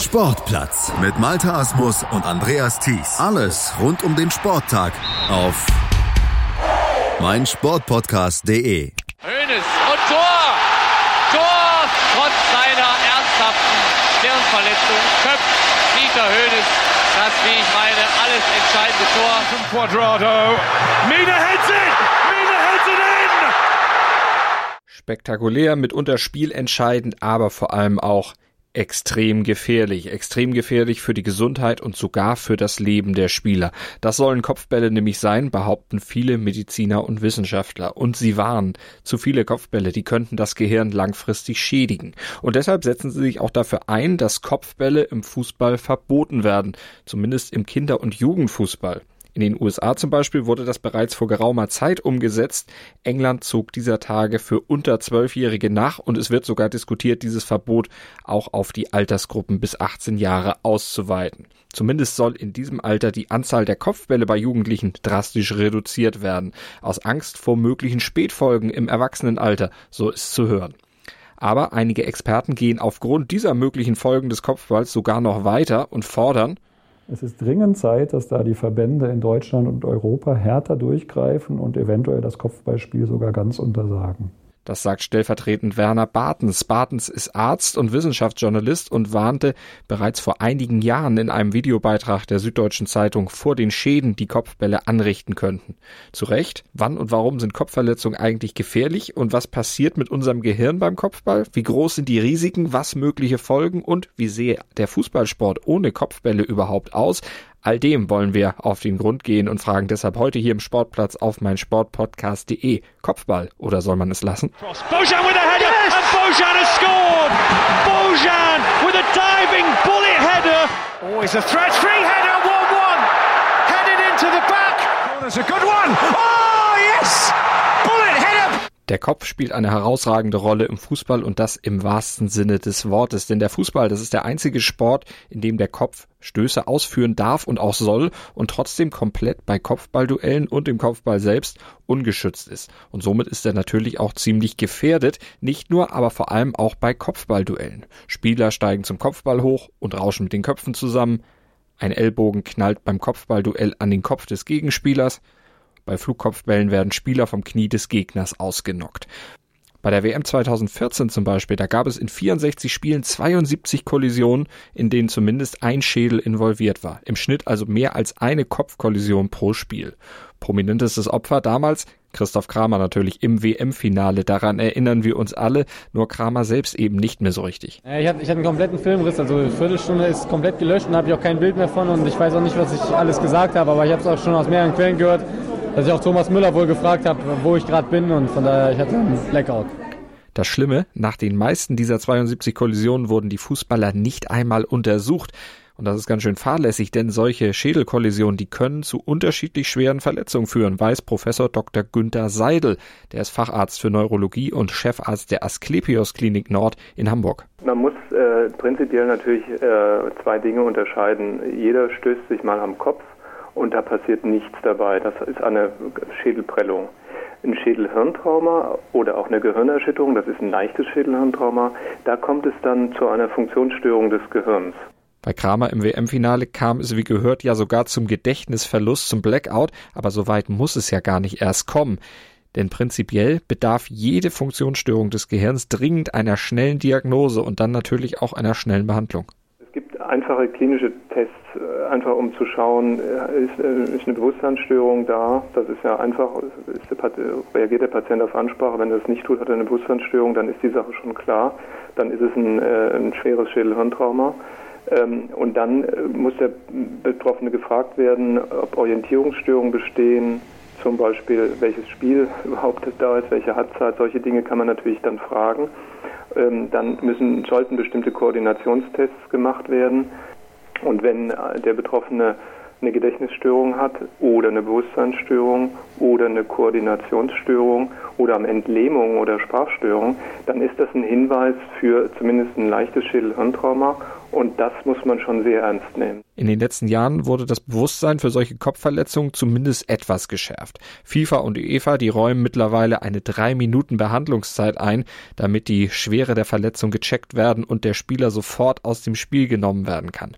Sportplatz mit Malta Asmus und Andreas Thies. Alles rund um den Sporttag auf meinsportpodcast.de. Hönes und Tor! Tor! Trotz seiner ernsthaften Stirnverletzung köpft Dieter Hönes das, wie ich meine, alles entscheidende Tor. From Quadrado. Mina heads it! Mina heads it in! Spektakulär, mitunter spielentscheidend, aber vor allem auch extrem gefährlich. Extrem gefährlich für die Gesundheit und sogar für das Leben der Spieler. Das sollen Kopfbälle nämlich sein, behaupten viele Mediziner und Wissenschaftler. Und sie warnen, zu viele Kopfbälle, die könnten das Gehirn langfristig schädigen. Und deshalb setzen sie sich auch dafür ein, dass Kopfbälle im Fußball verboten werden. Zumindest im Kinder- und Jugendfußball. In den USA zum Beispiel wurde das bereits vor geraumer Zeit umgesetzt. England zog dieser Tage für unter Zwölfjährige nach und es wird sogar diskutiert, dieses Verbot auch auf die Altersgruppen bis 18 Jahre auszuweiten. Zumindest soll in diesem Alter die Anzahl der Kopfbälle bei Jugendlichen drastisch reduziert werden. Aus Angst vor möglichen Spätfolgen im Erwachsenenalter, so ist zu hören. Aber einige Experten gehen aufgrund dieser möglichen Folgen des Kopfballs sogar noch weiter und fordern, es ist dringend Zeit, dass da die Verbände in Deutschland und Europa härter durchgreifen und eventuell das Kopfballspiel sogar ganz untersagen. Das sagt stellvertretend Werner Bartens. Bartens ist Arzt und Wissenschaftsjournalist und warnte bereits vor einigen Jahren in einem Videobeitrag der Süddeutschen Zeitung vor den Schäden, die Kopfbälle anrichten könnten. Zu Recht, wann und warum sind Kopfverletzungen eigentlich gefährlich und was passiert mit unserem Gehirn beim Kopfball? Wie groß sind die Risiken, was mögliche Folgen und wie sehe der Fußballsport ohne Kopfbälle überhaupt aus? All dem wollen wir auf den Grund gehen und fragen deshalb heute hier im Sportplatz auf meinsportpodcast.de. Kopfball oder soll man es lassen? Bojan with a header yes! and Bojan has scored! Bojan with a diving bullet header! Oh, it's a threat-free header, 1-1! Headed into the back! Oh, that's a good one! Oh! Der Kopf spielt eine herausragende Rolle im Fußball und das im wahrsten Sinne des Wortes. Denn der Fußball, das ist der einzige Sport, in dem der Kopf Stöße ausführen darf und auch soll und trotzdem komplett bei Kopfballduellen und dem Kopfball selbst ungeschützt ist. Und somit ist er natürlich auch ziemlich gefährdet, nicht nur, aber vor allem auch bei Kopfballduellen. Spieler steigen zum Kopfball hoch und rauschen mit den Köpfen zusammen. Ein Ellbogen knallt beim Kopfballduell an den Kopf des Gegenspielers. Bei Flugkopfbällen werden Spieler vom Knie des Gegners ausgenockt. Bei der WM 2014 zum Beispiel, da gab es in 64 Spielen 72 Kollisionen, in denen zumindest ein Schädel involviert war. Im Schnitt also mehr als eine Kopfkollision pro Spiel. Prominentestes Opfer damals Christoph Kramer natürlich im WM-Finale. Daran erinnern wir uns alle, nur Kramer selbst eben nicht mehr so richtig. Ich hatte, einen kompletten Filmriss, also eine Viertelstunde ist komplett gelöscht und habe ich auch kein Bild mehr von und ich weiß auch nicht, was ich alles gesagt habe, aber ich habe es auch schon aus mehreren Quellen gehört dass ich auch Thomas Müller wohl gefragt habe, wo ich gerade bin und von daher, ich hatte einen Blackout. Das Schlimme, nach den meisten dieser 72 Kollisionen wurden die Fußballer nicht einmal untersucht. Und das ist ganz schön fahrlässig, denn solche Schädelkollisionen, die können zu unterschiedlich schweren Verletzungen führen, weiß Professor Dr. Günther Seidel. Der ist Facharzt für Neurologie und Chefarzt der Asklepios Klinik Nord in Hamburg. Man muss äh, prinzipiell natürlich äh, zwei Dinge unterscheiden. Jeder stößt sich mal am Kopf und da passiert nichts dabei. Das ist eine Schädelprellung. Ein Schädelhirntrauma oder auch eine Gehirnerschütterung, das ist ein leichtes Schädelhirntrauma, da kommt es dann zu einer Funktionsstörung des Gehirns. Bei Kramer im WM-Finale kam es, wie gehört, ja sogar zum Gedächtnisverlust, zum Blackout, aber so weit muss es ja gar nicht erst kommen. Denn prinzipiell bedarf jede Funktionsstörung des Gehirns dringend einer schnellen Diagnose und dann natürlich auch einer schnellen Behandlung einfache klinische Tests, äh, einfach um zu schauen, äh, ist, äh, ist eine Bewusstseinsstörung da. Das ist ja einfach, der, reagiert der Patient auf Ansprache. Wenn er das nicht tut, hat er eine Bewusstseinsstörung, dann ist die Sache schon klar. Dann ist es ein, ein schweres Schädelhirntrauma. Ähm, und dann muss der Betroffene gefragt werden, ob Orientierungsstörungen bestehen, zum Beispiel welches Spiel überhaupt da ist, welche Halbzeit, solche Dinge kann man natürlich dann fragen. Ähm, dann müssen, sollten bestimmte Koordinationstests gemacht werden. Und wenn äh, der Betroffene eine Gedächtnisstörung hat oder eine Bewusstseinsstörung oder eine Koordinationsstörung oder am Entlähmung oder Sprachstörung, dann ist das ein Hinweis für zumindest ein leichtes Schädelhirntrauma Und das muss man schon sehr ernst nehmen. In den letzten Jahren wurde das Bewusstsein für solche Kopfverletzungen zumindest etwas geschärft. FIFA und UEFA, die räumen mittlerweile eine drei Minuten Behandlungszeit ein, damit die Schwere der Verletzung gecheckt werden und der Spieler sofort aus dem Spiel genommen werden kann.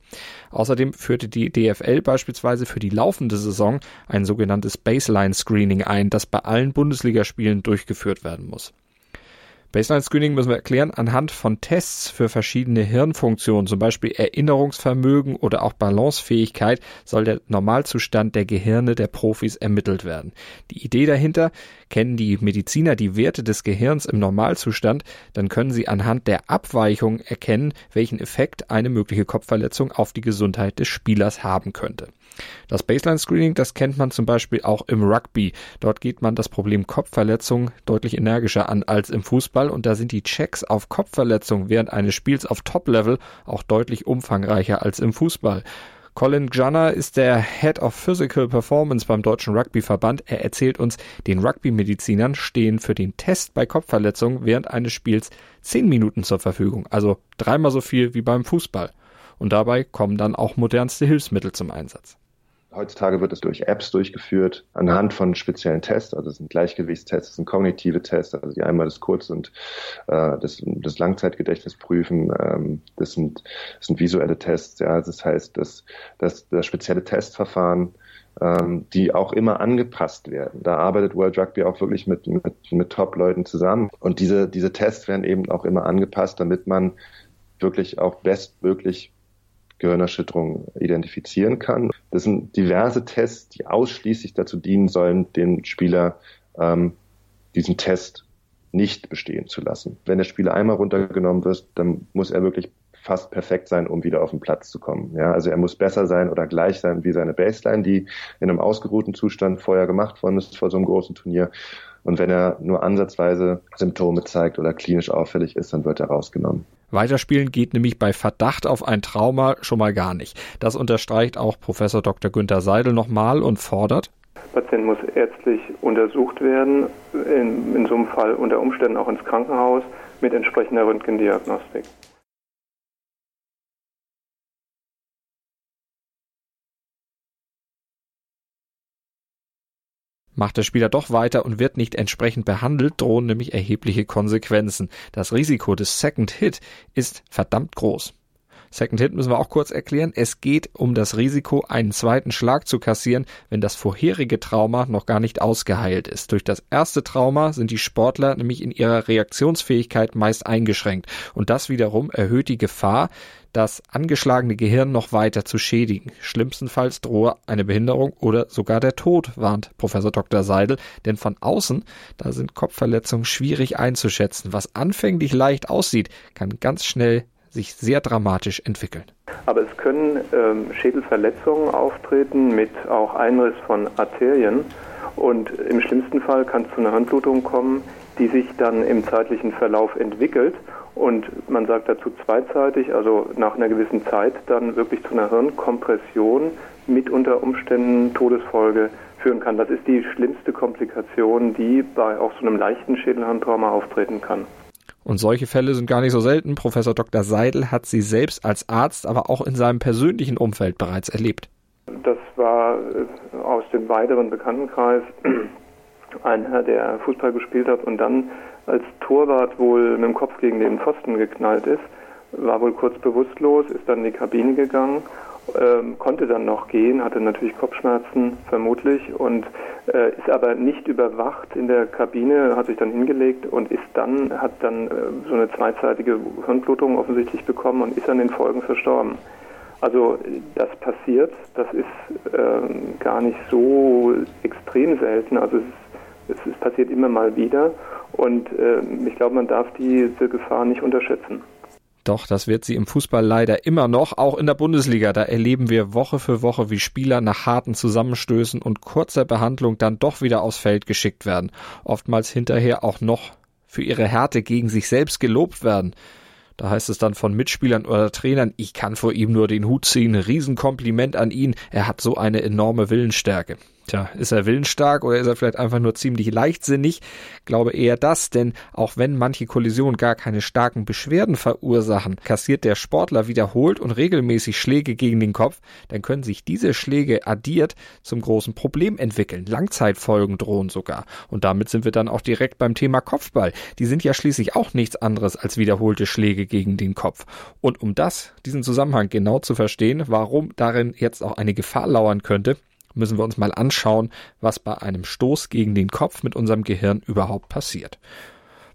Außerdem führte die DFL beispielsweise für die laufende Saison ein sogenanntes Baseline Screening ein, das bei allen Bundesligaspielen durchgeführt werden muss. Baseline Screening müssen wir erklären anhand von Tests für verschiedene Hirnfunktionen, zum Beispiel Erinnerungsvermögen oder auch Balancefähigkeit, soll der Normalzustand der Gehirne der Profis ermittelt werden. Die Idee dahinter, kennen die Mediziner die Werte des Gehirns im Normalzustand, dann können sie anhand der Abweichung erkennen, welchen Effekt eine mögliche Kopfverletzung auf die Gesundheit des Spielers haben könnte. Das Baseline Screening, das kennt man zum Beispiel auch im Rugby. Dort geht man das Problem Kopfverletzung deutlich energischer an als im Fußball und da sind die Checks auf Kopfverletzung während eines Spiels auf Top-Level auch deutlich umfangreicher als im Fußball. Colin Gunner ist der Head of Physical Performance beim Deutschen Rugbyverband. Er erzählt uns, den Rugby-Medizinern stehen für den Test bei Kopfverletzungen während eines Spiels zehn Minuten zur Verfügung, also dreimal so viel wie beim Fußball. Und dabei kommen dann auch modernste Hilfsmittel zum Einsatz. Heutzutage wird es durch Apps durchgeführt, anhand von speziellen Tests. Also es sind Gleichgewichtstests, es sind kognitive Tests, also die einmal das Kurz- und äh, das, das Langzeitgedächtnis prüfen. Ähm, das, sind, das sind visuelle Tests. Ja, das heißt, dass, dass das spezielle Testverfahren ähm, die auch immer angepasst werden. Da arbeitet World Rugby auch wirklich mit, mit, mit Top-Leuten zusammen. Und diese, diese Tests werden eben auch immer angepasst, damit man wirklich auch bestmöglich Gehirnerschütterung identifizieren kann. Das sind diverse Tests, die ausschließlich dazu dienen sollen, den Spieler ähm, diesen Test nicht bestehen zu lassen. Wenn der Spieler einmal runtergenommen wird, dann muss er wirklich fast perfekt sein, um wieder auf den Platz zu kommen. Ja, also er muss besser sein oder gleich sein wie seine Baseline, die in einem ausgeruhten Zustand vorher gemacht worden ist vor so einem großen Turnier. Und wenn er nur ansatzweise Symptome zeigt oder klinisch auffällig ist, dann wird er rausgenommen. Weiterspielen geht nämlich bei Verdacht auf ein Trauma schon mal gar nicht. Das unterstreicht auch Professor Dr. Günther Seidel nochmal und fordert, der Patient muss ärztlich untersucht werden, in, in so einem Fall unter Umständen auch ins Krankenhaus mit entsprechender Röntgendiagnostik. Macht der Spieler doch weiter und wird nicht entsprechend behandelt, drohen nämlich erhebliche Konsequenzen. Das Risiko des Second Hit ist verdammt groß. Second Hit müssen wir auch kurz erklären. Es geht um das Risiko, einen zweiten Schlag zu kassieren, wenn das vorherige Trauma noch gar nicht ausgeheilt ist. Durch das erste Trauma sind die Sportler nämlich in ihrer Reaktionsfähigkeit meist eingeschränkt. Und das wiederum erhöht die Gefahr, das angeschlagene Gehirn noch weiter zu schädigen. Schlimmstenfalls drohe eine Behinderung oder sogar der Tod, warnt Professor Dr. Seidel, denn von außen, da sind Kopfverletzungen schwierig einzuschätzen. Was anfänglich leicht aussieht, kann ganz schnell sich sehr dramatisch entwickeln. Aber es können ähm, Schädelverletzungen auftreten mit auch Einriss von Arterien und im schlimmsten Fall kann es zu einer Handblutung kommen, die sich dann im zeitlichen Verlauf entwickelt und man sagt dazu zweizeitig, also nach einer gewissen Zeit dann wirklich zu einer Hirnkompression mit unter Umständen Todesfolge führen kann. Das ist die schlimmste Komplikation, die bei auch so einem leichten Schädelhirntrauma auftreten kann. Und solche Fälle sind gar nicht so selten. Professor Dr. Seidel hat sie selbst als Arzt, aber auch in seinem persönlichen Umfeld bereits erlebt. Das war äh, aus dem weiteren Bekanntenkreis ein Herr, der Fußball gespielt hat und dann als Torwart wohl mit dem Kopf gegen den Pfosten geknallt ist, war wohl kurz bewusstlos, ist dann in die Kabine gegangen, ähm, konnte dann noch gehen, hatte natürlich Kopfschmerzen vermutlich und ist aber nicht überwacht in der Kabine, hat sich dann hingelegt und ist dann, hat dann äh, so eine zweizeitige Hirnblutung offensichtlich bekommen und ist an den Folgen verstorben. Also das passiert, das ist äh, gar nicht so extrem selten, also es es, passiert immer mal wieder und äh, ich glaube, man darf diese Gefahr nicht unterschätzen. Doch, das wird sie im Fußball leider immer noch, auch in der Bundesliga. Da erleben wir Woche für Woche, wie Spieler nach harten Zusammenstößen und kurzer Behandlung dann doch wieder aufs Feld geschickt werden. Oftmals hinterher auch noch für ihre Härte gegen sich selbst gelobt werden. Da heißt es dann von Mitspielern oder Trainern, ich kann vor ihm nur den Hut ziehen, Riesenkompliment an ihn, er hat so eine enorme Willensstärke. Tja, ist er willensstark oder ist er vielleicht einfach nur ziemlich leichtsinnig? Glaube eher das, denn auch wenn manche Kollisionen gar keine starken Beschwerden verursachen, kassiert der Sportler wiederholt und regelmäßig Schläge gegen den Kopf, dann können sich diese Schläge addiert zum großen Problem entwickeln. Langzeitfolgen drohen sogar. Und damit sind wir dann auch direkt beim Thema Kopfball. Die sind ja schließlich auch nichts anderes als wiederholte Schläge gegen den Kopf. Und um das, diesen Zusammenhang genau zu verstehen, warum darin jetzt auch eine Gefahr lauern könnte, müssen wir uns mal anschauen, was bei einem Stoß gegen den Kopf mit unserem Gehirn überhaupt passiert.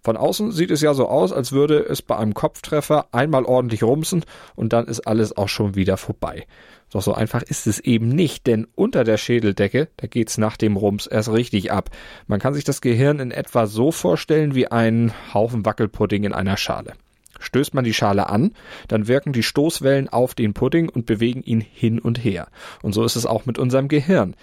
Von außen sieht es ja so aus, als würde es bei einem Kopftreffer einmal ordentlich rumsen und dann ist alles auch schon wieder vorbei. Doch so einfach ist es eben nicht, denn unter der Schädeldecke, da geht's nach dem Rums erst richtig ab. Man kann sich das Gehirn in etwa so vorstellen wie einen Haufen Wackelpudding in einer Schale. Stößt man die Schale an, dann wirken die Stoßwellen auf den Pudding und bewegen ihn hin und her. Und so ist es auch mit unserem Gehirn.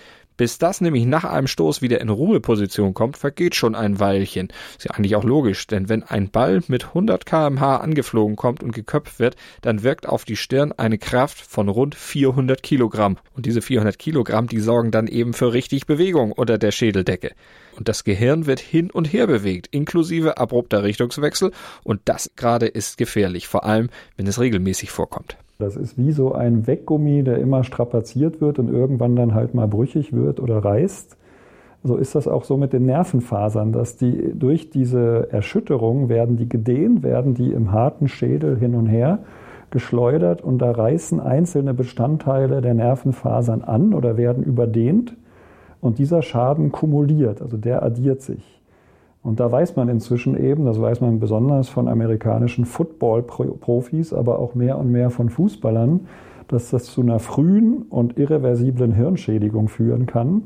Bis das nämlich nach einem Stoß wieder in Ruheposition kommt, vergeht schon ein Weilchen. Ist ja eigentlich auch logisch, denn wenn ein Ball mit 100 kmh angeflogen kommt und geköpft wird, dann wirkt auf die Stirn eine Kraft von rund 400 Kilogramm. Und diese 400 Kilogramm, die sorgen dann eben für richtig Bewegung unter der Schädeldecke. Und das Gehirn wird hin und her bewegt, inklusive abrupter Richtungswechsel. Und das gerade ist gefährlich, vor allem wenn es regelmäßig vorkommt. Das ist wie so ein Weggummi, der immer strapaziert wird und irgendwann dann halt mal brüchig wird oder reißt. So ist das auch so mit den Nervenfasern, dass die durch diese Erschütterung werden die gedehnt, werden die im harten Schädel hin und her geschleudert und da reißen einzelne Bestandteile der Nervenfasern an oder werden überdehnt und dieser Schaden kumuliert, also der addiert sich. Und da weiß man inzwischen eben, das weiß man besonders von amerikanischen Football-Profis, aber auch mehr und mehr von Fußballern, dass das zu einer frühen und irreversiblen Hirnschädigung führen kann,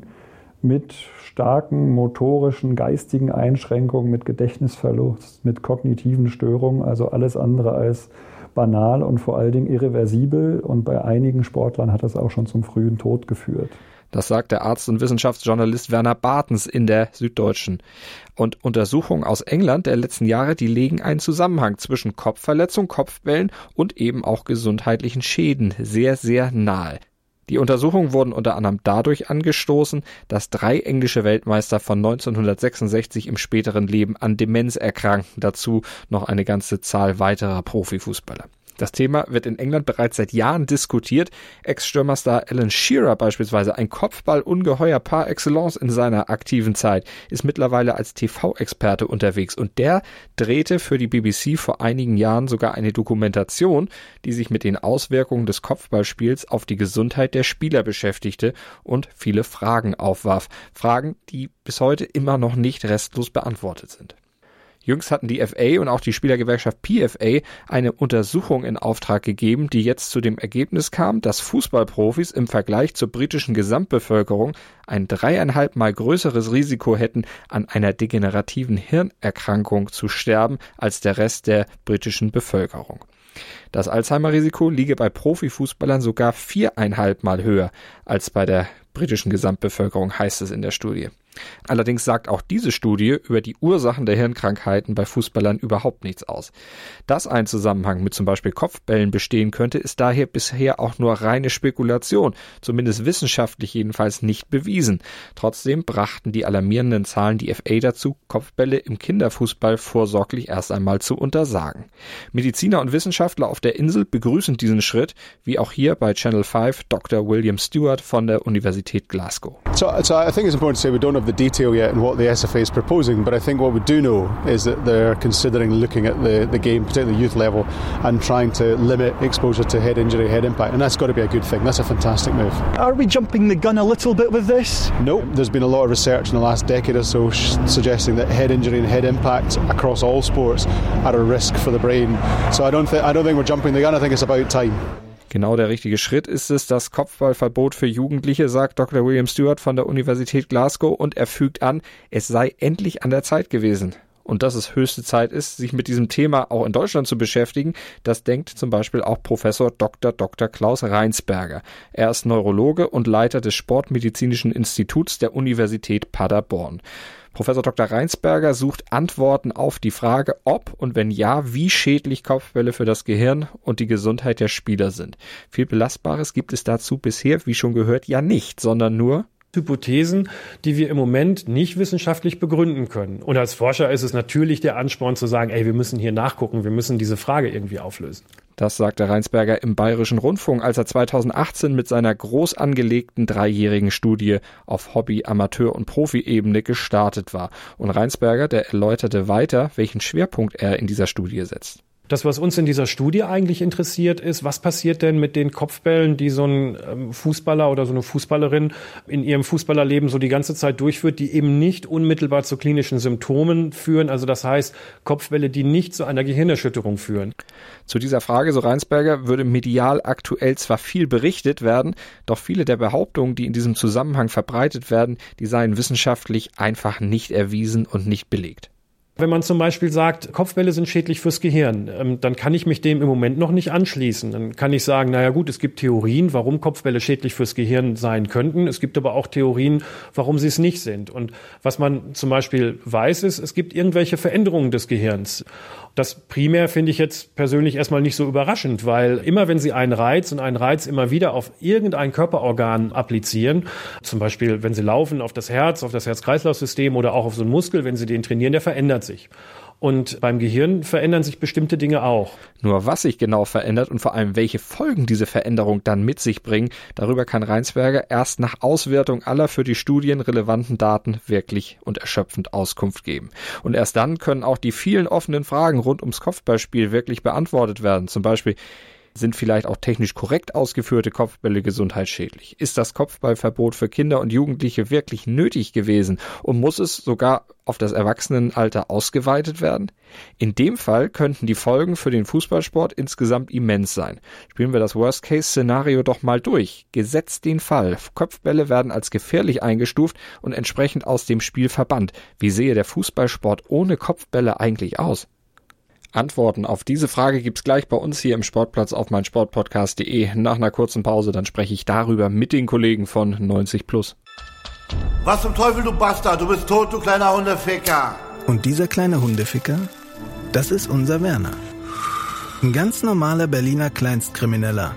mit starken motorischen, geistigen Einschränkungen, mit Gedächtnisverlust, mit kognitiven Störungen, also alles andere als banal und vor allen Dingen irreversibel. Und bei einigen Sportlern hat das auch schon zum frühen Tod geführt. Das sagt der Arzt und Wissenschaftsjournalist Werner Bartens in der Süddeutschen. Und Untersuchungen aus England der letzten Jahre, die legen einen Zusammenhang zwischen Kopfverletzung, Kopfbällen und eben auch gesundheitlichen Schäden sehr, sehr nahe. Die Untersuchungen wurden unter anderem dadurch angestoßen, dass drei englische Weltmeister von 1966 im späteren Leben an Demenz erkrankten, dazu noch eine ganze Zahl weiterer Profifußballer. Das Thema wird in England bereits seit Jahren diskutiert. Ex-Stürmerstar Alan Shearer beispielsweise, ein Kopfball-Ungeheuer par excellence in seiner aktiven Zeit, ist mittlerweile als TV-Experte unterwegs und der drehte für die BBC vor einigen Jahren sogar eine Dokumentation, die sich mit den Auswirkungen des Kopfballspiels auf die Gesundheit der Spieler beschäftigte und viele Fragen aufwarf. Fragen, die bis heute immer noch nicht restlos beantwortet sind. Jüngst hatten die FA und auch die Spielergewerkschaft PFA eine Untersuchung in Auftrag gegeben, die jetzt zu dem Ergebnis kam, dass Fußballprofis im Vergleich zur britischen Gesamtbevölkerung ein dreieinhalb Mal größeres Risiko hätten, an einer degenerativen Hirnerkrankung zu sterben als der Rest der britischen Bevölkerung. Das Alzheimer-Risiko liege bei Profifußballern sogar viereinhalb Mal höher als bei der britischen Gesamtbevölkerung, heißt es in der Studie. Allerdings sagt auch diese Studie über die Ursachen der Hirnkrankheiten bei Fußballern überhaupt nichts aus. Dass ein Zusammenhang mit zum Beispiel Kopfbällen bestehen könnte, ist daher bisher auch nur reine Spekulation, zumindest wissenschaftlich jedenfalls nicht bewiesen. Trotzdem brachten die alarmierenden Zahlen die FA dazu, Kopfbälle im Kinderfußball vorsorglich erst einmal zu untersagen. Mediziner und Wissenschaftler auf der Insel begrüßen diesen Schritt, wie auch hier bei Channel 5 Dr. William Stewart von der Universität Glasgow. So, so I think it's important to say we don't have the detail yet in what the SFA is proposing, but I think what we do know is that they're considering looking at the, the game, particularly youth level, and trying to limit exposure to head injury, head impact, and that's got to be a good thing. That's a fantastic move. Are we jumping the gun a little bit with this? No, there's been a lot of research in the last decade or so suggesting that head injury and head impact across all sports are a risk for the brain. So I don't, th- I don't think we're jumping the gun. I think it's about time. Genau der richtige Schritt ist es, das Kopfballverbot für Jugendliche, sagt Dr. William Stewart von der Universität Glasgow und er fügt an, es sei endlich an der Zeit gewesen. Und dass es höchste Zeit ist, sich mit diesem Thema auch in Deutschland zu beschäftigen, das denkt zum Beispiel auch Professor Dr. Dr. Klaus Reinsberger. Er ist Neurologe und Leiter des Sportmedizinischen Instituts der Universität Paderborn. Professor Dr. Reinsberger sucht Antworten auf die Frage, ob und wenn ja, wie schädlich Kopfbälle für das Gehirn und die Gesundheit der Spieler sind. Viel Belastbares gibt es dazu bisher, wie schon gehört, ja nicht, sondern nur Hypothesen, die wir im Moment nicht wissenschaftlich begründen können. Und als Forscher ist es natürlich der Ansporn zu sagen, ey, wir müssen hier nachgucken, wir müssen diese Frage irgendwie auflösen. Das sagte Reinsberger im Bayerischen Rundfunk, als er 2018 mit seiner groß angelegten dreijährigen Studie auf Hobby-, Amateur- und Profi-Ebene gestartet war. Und Reinsberger, der erläuterte weiter, welchen Schwerpunkt er in dieser Studie setzt. Das, was uns in dieser Studie eigentlich interessiert, ist, was passiert denn mit den Kopfbällen, die so ein ähm, Fußballer oder so eine Fußballerin in ihrem Fußballerleben so die ganze Zeit durchführt, die eben nicht unmittelbar zu klinischen Symptomen führen. Also das heißt, Kopfbälle, die nicht zu einer Gehirnerschütterung führen. Zu dieser Frage, so Reinsberger, würde medial aktuell zwar viel berichtet werden, doch viele der Behauptungen, die in diesem Zusammenhang verbreitet werden, die seien wissenschaftlich einfach nicht erwiesen und nicht belegt. Wenn man zum Beispiel sagt, Kopfbälle sind schädlich fürs Gehirn, ähm, dann kann ich mich dem im Moment noch nicht anschließen. Dann kann ich sagen, naja gut, es gibt Theorien, warum Kopfbälle schädlich fürs Gehirn sein könnten. Es gibt aber auch Theorien, warum sie es nicht sind. Und was man zum Beispiel weiß, ist, es gibt irgendwelche Veränderungen des Gehirns. Das primär finde ich jetzt persönlich erstmal nicht so überraschend, weil immer wenn Sie einen Reiz und einen Reiz immer wieder auf irgendein Körperorgan applizieren, zum Beispiel wenn Sie laufen auf das Herz, auf das Herz-Kreislauf-System oder auch auf so einen Muskel, wenn Sie den trainieren, der verändert sich. Und beim Gehirn verändern sich bestimmte Dinge auch. Nur was sich genau verändert und vor allem welche Folgen diese Veränderung dann mit sich bringen, darüber kann Reinsberger erst nach Auswertung aller für die Studien relevanten Daten wirklich und erschöpfend Auskunft geben. Und erst dann können auch die vielen offenen Fragen rund ums Kopfballspiel wirklich beantwortet werden. Zum Beispiel, sind vielleicht auch technisch korrekt ausgeführte Kopfbälle gesundheitsschädlich? Ist das Kopfballverbot für Kinder und Jugendliche wirklich nötig gewesen und muss es sogar auf das Erwachsenenalter ausgeweitet werden? In dem Fall könnten die Folgen für den Fußballsport insgesamt immens sein. Spielen wir das Worst-Case-Szenario doch mal durch. Gesetzt den Fall. Kopfbälle werden als gefährlich eingestuft und entsprechend aus dem Spiel verbannt. Wie sehe der Fußballsport ohne Kopfbälle eigentlich aus? Antworten auf diese Frage gibt's gleich bei uns hier im Sportplatz auf meinsportpodcast.de. Nach einer kurzen Pause, dann spreche ich darüber mit den Kollegen von 90 Plus. Was zum Teufel, du Bastard? Du bist tot, du kleiner Hundeficker. Und dieser kleine Hundeficker, das ist unser Werner. Ein ganz normaler Berliner Kleinstkrimineller,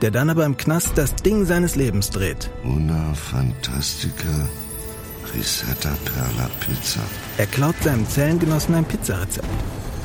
der dann aber im Knast das Ding seines Lebens dreht. Una Fantastica Risetta Perla Pizza. Er klaut seinem Zellengenossen ein Pizzarezept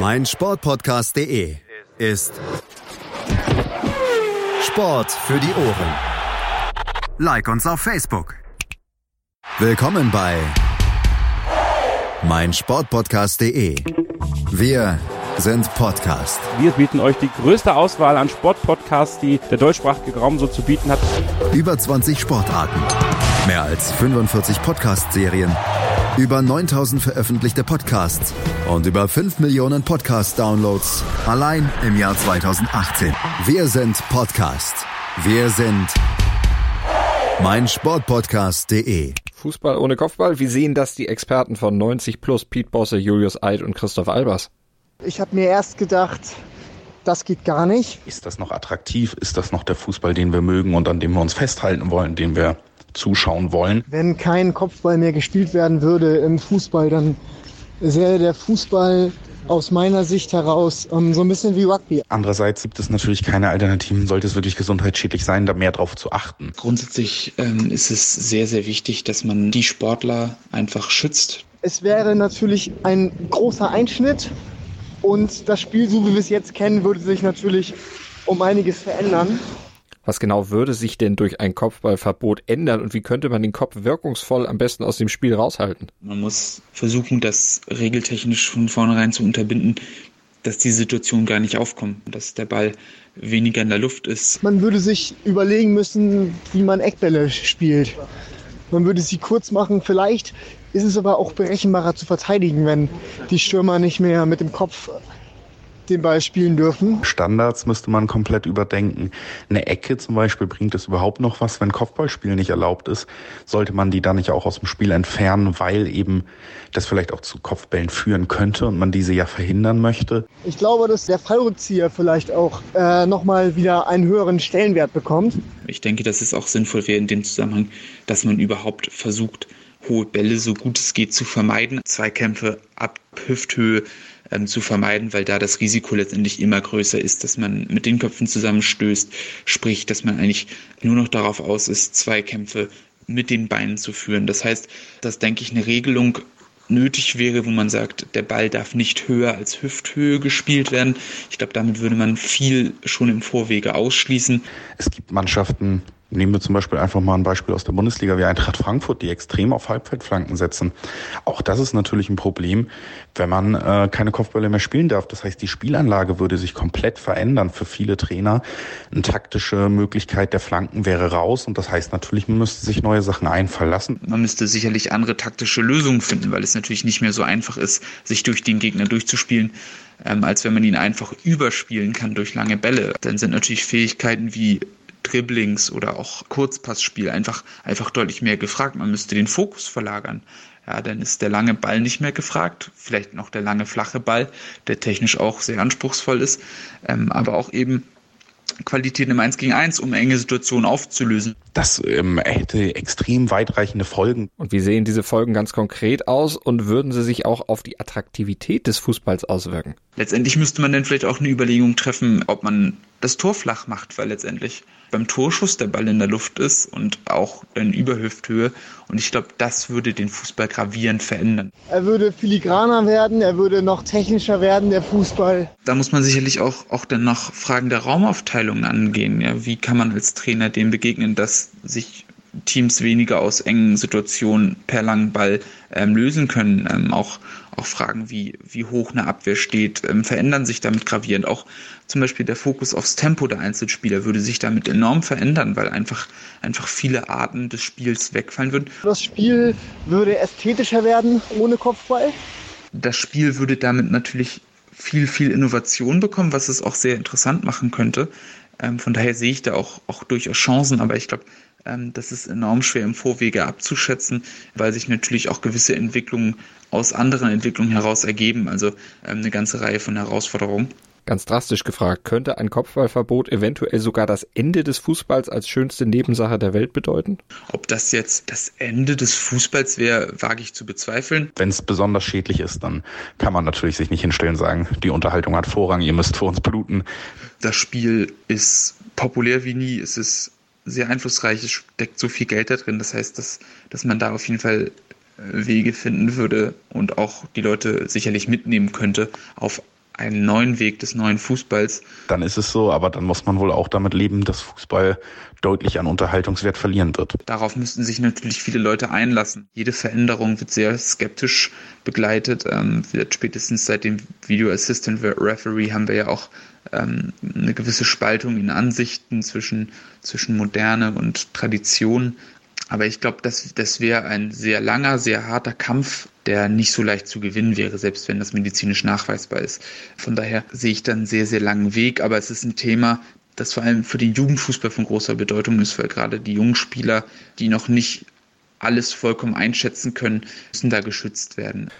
Mein Sportpodcast.de ist Sport für die Ohren. Like uns auf Facebook. Willkommen bei mein Sportpodcast.de. Wir sind Podcast. Wir bieten euch die größte Auswahl an Sportpodcasts, die der deutschsprachige Raum so zu bieten hat. Über 20 Sportarten, mehr als 45 Podcast-Serien über 9000 veröffentlichte Podcasts und über 5 Millionen Podcast-Downloads allein im Jahr 2018. Wir sind Podcast. Wir sind meinsportpodcast.de. Fußball ohne Kopfball, wie sehen das die Experten von 90 Plus, Pete Bosse, Julius Eid und Christoph Albers? Ich habe mir erst gedacht, das geht gar nicht. Ist das noch attraktiv? Ist das noch der Fußball, den wir mögen und an dem wir uns festhalten wollen, den wir zuschauen wollen. Wenn kein Kopfball mehr gespielt werden würde im Fußball, dann sähe der Fußball aus meiner Sicht heraus um, ähm, so ein bisschen wie Rugby. Andererseits gibt es natürlich keine Alternativen, sollte es wirklich gesundheitsschädlich sein, da mehr drauf zu achten. Grundsätzlich ähm, ist es sehr, sehr wichtig, dass man die Sportler einfach schützt. Es wäre natürlich ein großer Einschnitt und das Spiel, so wie wir es jetzt kennen, würde sich natürlich um einiges verändern. Was genau würde sich denn durch ein Kopfballverbot ändern und wie könnte man den Kopf wirkungsvoll am besten aus dem Spiel raushalten? Man muss versuchen, das regeltechnisch von vornherein zu unterbinden, dass die Situation gar nicht aufkommt, dass der Ball weniger in der Luft ist. Man würde sich überlegen müssen, wie man Eckbälle spielt. Man würde sie kurz machen. Vielleicht ist es aber auch berechenbarer zu verteidigen, wenn die Stürmer nicht mehr mit dem Kopf den Ball spielen dürfen. Standards müsste man komplett überdenken. Eine Ecke zum Beispiel bringt es überhaupt noch was, wenn Kopfballspiel nicht erlaubt ist. Sollte man die dann nicht auch aus dem Spiel entfernen, weil eben das vielleicht auch zu Kopfbällen führen könnte und man diese ja verhindern möchte? Ich glaube, dass der Fallrückzieher vielleicht auch äh, nochmal wieder einen höheren Stellenwert bekommt. Ich denke, dass es auch sinnvoll wäre in dem Zusammenhang, dass man überhaupt versucht, hohe Bälle so gut es geht zu vermeiden, Zweikämpfe ab Hüfthöhe ähm, zu vermeiden, weil da das Risiko letztendlich immer größer ist, dass man mit den Köpfen zusammenstößt, sprich, dass man eigentlich nur noch darauf aus ist, Zweikämpfe mit den Beinen zu führen. Das heißt, dass, denke ich, eine Regelung nötig wäre, wo man sagt, der Ball darf nicht höher als Hüfthöhe gespielt werden. Ich glaube, damit würde man viel schon im Vorwege ausschließen. Es gibt Mannschaften, Nehmen wir zum Beispiel einfach mal ein Beispiel aus der Bundesliga wie Eintracht Frankfurt, die extrem auf Halbfeldflanken setzen. Auch das ist natürlich ein Problem, wenn man äh, keine Kopfbälle mehr spielen darf. Das heißt, die Spielanlage würde sich komplett verändern für viele Trainer. Eine taktische Möglichkeit der Flanken wäre raus und das heißt natürlich, man müsste sich neue Sachen einfallen lassen. Man müsste sicherlich andere taktische Lösungen finden, weil es natürlich nicht mehr so einfach ist, sich durch den Gegner durchzuspielen ähm, als wenn man ihn einfach überspielen kann durch lange Bälle. Dann sind natürlich Fähigkeiten wie Dribblings oder auch Kurzpassspiel einfach, einfach deutlich mehr gefragt. Man müsste den Fokus verlagern. Ja, dann ist der lange Ball nicht mehr gefragt. Vielleicht noch der lange flache Ball, der technisch auch sehr anspruchsvoll ist. Ähm, aber auch eben Qualität im 1 gegen 1, um enge Situationen aufzulösen. Das ähm, hätte extrem weitreichende Folgen. Und wie sehen diese Folgen ganz konkret aus und würden sie sich auch auf die Attraktivität des Fußballs auswirken? Letztendlich müsste man dann vielleicht auch eine Überlegung treffen, ob man das Tor flach macht, weil letztendlich beim Torschuss der Ball in der Luft ist und auch in Überhüfthöhe. Und ich glaube, das würde den Fußball gravierend verändern. Er würde filigraner werden, er würde noch technischer werden, der Fußball. Da muss man sicherlich auch, auch dann noch Fragen der Raumaufteilung angehen. Ja, wie kann man als Trainer dem begegnen, dass sich Teams weniger aus engen Situationen per langen Ball ähm, lösen können. Ähm, auch, auch Fragen wie, wie hoch eine Abwehr steht, ähm, verändern sich damit gravierend. Auch zum Beispiel der Fokus aufs Tempo der Einzelspieler würde sich damit enorm verändern, weil einfach, einfach viele Arten des Spiels wegfallen würden. Das Spiel würde ästhetischer werden ohne Kopfball. Das Spiel würde damit natürlich viel, viel Innovation bekommen, was es auch sehr interessant machen könnte. Ähm, von daher sehe ich da auch, auch durchaus Chancen, aber ich glaube, ähm, das ist enorm schwer im Vorwege abzuschätzen, weil sich natürlich auch gewisse Entwicklungen aus anderen Entwicklungen heraus ergeben, also ähm, eine ganze Reihe von Herausforderungen. Ganz drastisch gefragt, könnte ein Kopfballverbot eventuell sogar das Ende des Fußballs als schönste Nebensache der Welt bedeuten? Ob das jetzt das Ende des Fußballs wäre, wage ich zu bezweifeln. Wenn es besonders schädlich ist, dann kann man natürlich sich nicht hinstellen und sagen, die Unterhaltung hat Vorrang, ihr müsst für uns bluten. Das Spiel ist populär wie nie, es ist sehr einflussreich, es steckt so viel Geld da drin. Das heißt, dass, dass man da auf jeden Fall äh, Wege finden würde und auch die Leute sicherlich mitnehmen könnte auf einen neuen Weg des neuen Fußballs. Dann ist es so, aber dann muss man wohl auch damit leben, dass Fußball deutlich an Unterhaltungswert verlieren wird. Darauf müssten sich natürlich viele Leute einlassen. Jede Veränderung wird sehr skeptisch begleitet. Ähm, spätestens seit dem Video Assistant Referee haben wir ja auch ähm, eine gewisse Spaltung in Ansichten zwischen, zwischen Moderne und Tradition. Aber ich glaube, das, das wäre ein sehr langer, sehr harter Kampf, der nicht so leicht zu gewinnen wäre, selbst wenn das medizinisch nachweisbar ist. Von daher sehe ich da einen sehr, sehr langen Weg, aber es ist ein Thema, das vor allem für den Jugendfußball von großer Bedeutung ist, weil gerade die jungen Spieler, die noch nicht alles vollkommen einschätzen können, müssen da geschützt werden.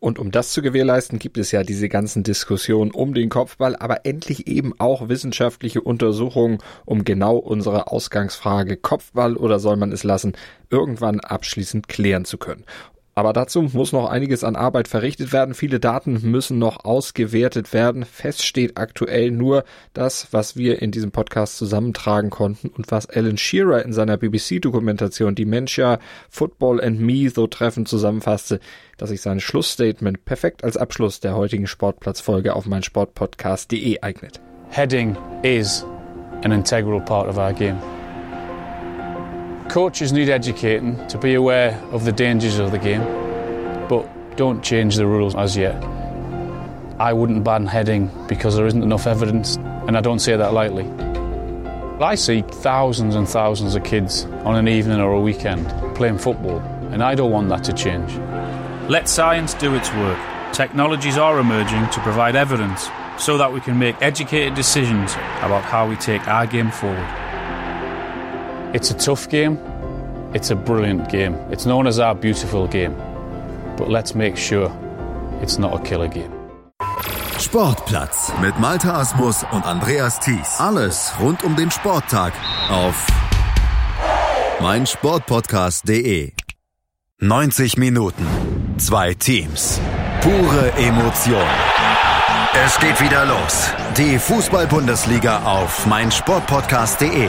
Und um das zu gewährleisten, gibt es ja diese ganzen Diskussionen um den Kopfball, aber endlich eben auch wissenschaftliche Untersuchungen, um genau unsere Ausgangsfrage Kopfball oder soll man es lassen, irgendwann abschließend klären zu können. Aber dazu muss noch einiges an Arbeit verrichtet werden. Viele Daten müssen noch ausgewertet werden. Fest steht aktuell nur das, was wir in diesem Podcast zusammentragen konnten und was Alan Shearer in seiner BBC-Dokumentation Dementia, Football and Me so treffend zusammenfasste, dass sich sein Schlussstatement perfekt als Abschluss der heutigen Sportplatzfolge auf mein Sportpodcast.de eignet. Heading is an integral part of our game. Coaches need educating to be aware of the dangers of the game, but don't change the rules as yet. I wouldn't ban heading because there isn't enough evidence, and I don't say that lightly. I see thousands and thousands of kids on an evening or a weekend playing football, and I don't want that to change. Let science do its work. Technologies are emerging to provide evidence so that we can make educated decisions about how we take our game forward. It's a tough game. It's a brilliant game. It's known as our beautiful game. But let's make sure it's not a killer game. Sportplatz mit Malta Asmus und Andreas Thies. Alles rund um den Sporttag auf meinsportpodcast.de. 90 Minuten, zwei Teams, pure Emotion. Es geht wieder los. Die Fußball-Bundesliga auf meinsportpodcast.de.